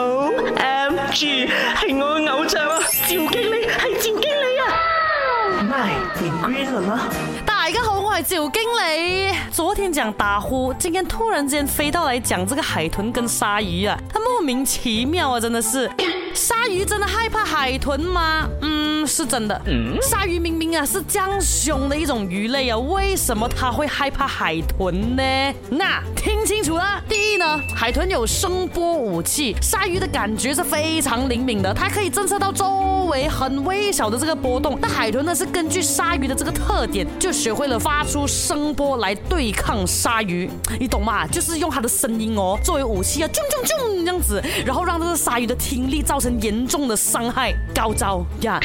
O M G，系我嘅偶像啊！赵经理系赵经理啊！My Green 啦！大家好，我系赵经理。昨天讲打呼，今天突然之间飞到来讲这个海豚跟鲨鱼啊，他莫名其妙啊，真的是。鲨鱼真的害怕海豚吗？嗯，是真的。鲨鱼明明啊是江凶的一种鱼类啊，为什么他会害怕海豚呢？那听清楚啦！第。海豚有声波武器，鲨鱼的感觉是非常灵敏的，它可以侦测到周围很微小的这个波动。那海豚呢，是根据鲨鱼的这个特点，就学会了发出声波来对抗鲨鱼，你懂吗？就是用它的声音哦作为武器啊，啾啾啾这样子，然后让这个鲨鱼的听力造成严重的伤害，高招呀。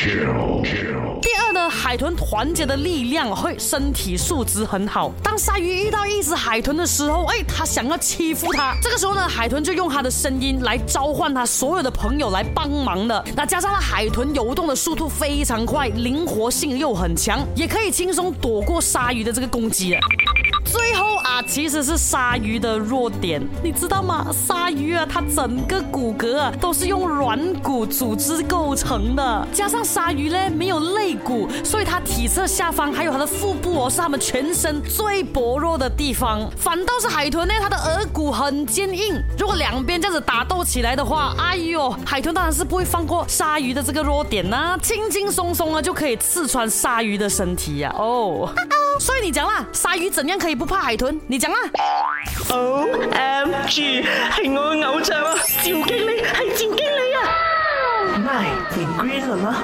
第二呢，海豚团结的力量会身体素质很好。当鲨鱼遇到一只海豚的时候，哎，它想要欺负它。这个时候呢，海豚就用它的声音来召唤它所有的朋友来帮忙的。那加上了海豚游动的速度非常快，灵活性又很强，也可以轻松躲过鲨鱼的这个攻击了。最后啊，其实是鲨鱼的弱点，你知道吗？鲨鱼啊，它整个骨骼啊都是用软骨组织构成的，加上鲨鱼呢没有肋骨，所以它体侧下方还有它的腹部哦，是它们全身最薄弱的地方。反倒是海豚呢，它的额骨很坚硬，如果两边这样子打斗起来的话，哎呦，海豚当然是不会放过鲨鱼的这个弱点呐，轻轻松松啊就可以刺穿鲨鱼的身体呀，哦。所以你讲啦，鲨鱼怎样可以不怕海豚？你讲啦。O M G，系我嘅偶像啊！赵经理，系赵经理啊！卖，你贵了吗？